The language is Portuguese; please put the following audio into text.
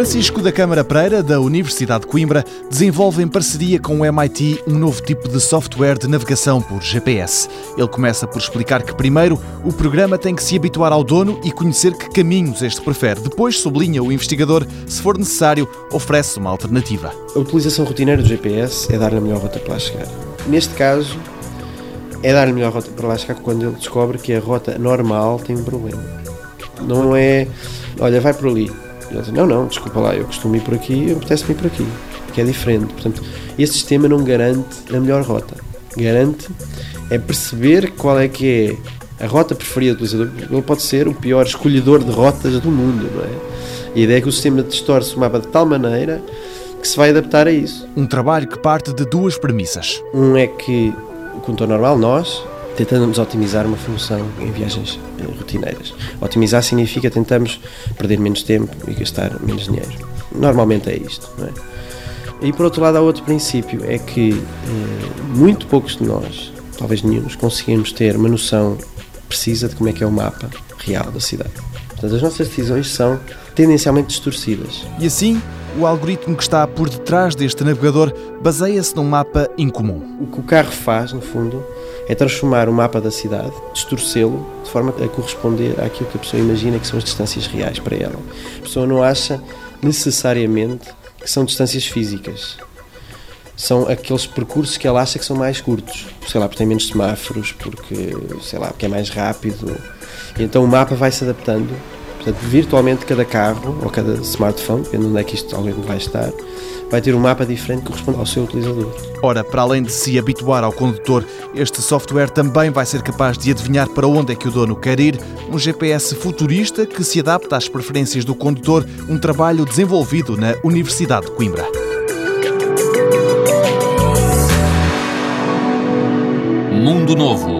Francisco da Câmara Pereira, da Universidade de Coimbra, desenvolve em parceria com o MIT um novo tipo de software de navegação por GPS. Ele começa por explicar que, primeiro, o programa tem que se habituar ao dono e conhecer que caminhos este prefere. Depois, sublinha o investigador, se for necessário, oferece uma alternativa. A utilização rotineira do GPS é dar-lhe a melhor rota para lá chegar. Neste caso, é dar-lhe a melhor rota para lá chegar quando ele descobre que a rota normal tem um problema. Não é, olha, vai por ali ele diz, não, não, desculpa lá, eu costumo ir por aqui, apetece-me ir por aqui, que é diferente. Portanto, este sistema não garante a melhor rota. Garante é perceber qual é que é a rota preferida do utilizador. Ele pode ser o pior escolhedor de rotas do mundo, não é? E a ideia é que o sistema distorce o mapa de tal maneira que se vai adaptar a isso. Um trabalho que parte de duas premissas. Um é que o condutor normal, nós, tentamos otimizar uma função em viagens eh, rotineiras. Otimizar significa tentamos perder menos tempo e gastar menos dinheiro. Normalmente é isto, não é? E por outro lado há outro princípio, é que eh, muito poucos de nós, talvez nenhum, conseguimos ter uma noção precisa de como é que é o mapa real da cidade. Portanto, as nossas decisões são tendencialmente distorcidas. E assim, o algoritmo que está por detrás deste navegador baseia-se num mapa incomum. O que o carro faz, no fundo, é transformar o mapa da cidade, distorcê-lo de forma a corresponder àquilo que a pessoa imagina que são as distâncias reais para ela. A pessoa não acha necessariamente que são distâncias físicas. São aqueles percursos que ela acha que são mais curtos. Sei lá, porque tem menos semáforos, porque, sei lá, porque é mais rápido. E então o mapa vai se adaptando Portanto, virtualmente cada carro ou cada smartphone, dependendo de onde é que isto alguém vai estar, vai ter um mapa diferente que corresponde ao seu utilizador. Ora, para além de se habituar ao condutor, este software também vai ser capaz de adivinhar para onde é que o dono quer ir, um GPS futurista que se adapta às preferências do condutor, um trabalho desenvolvido na Universidade de Coimbra. Mundo Novo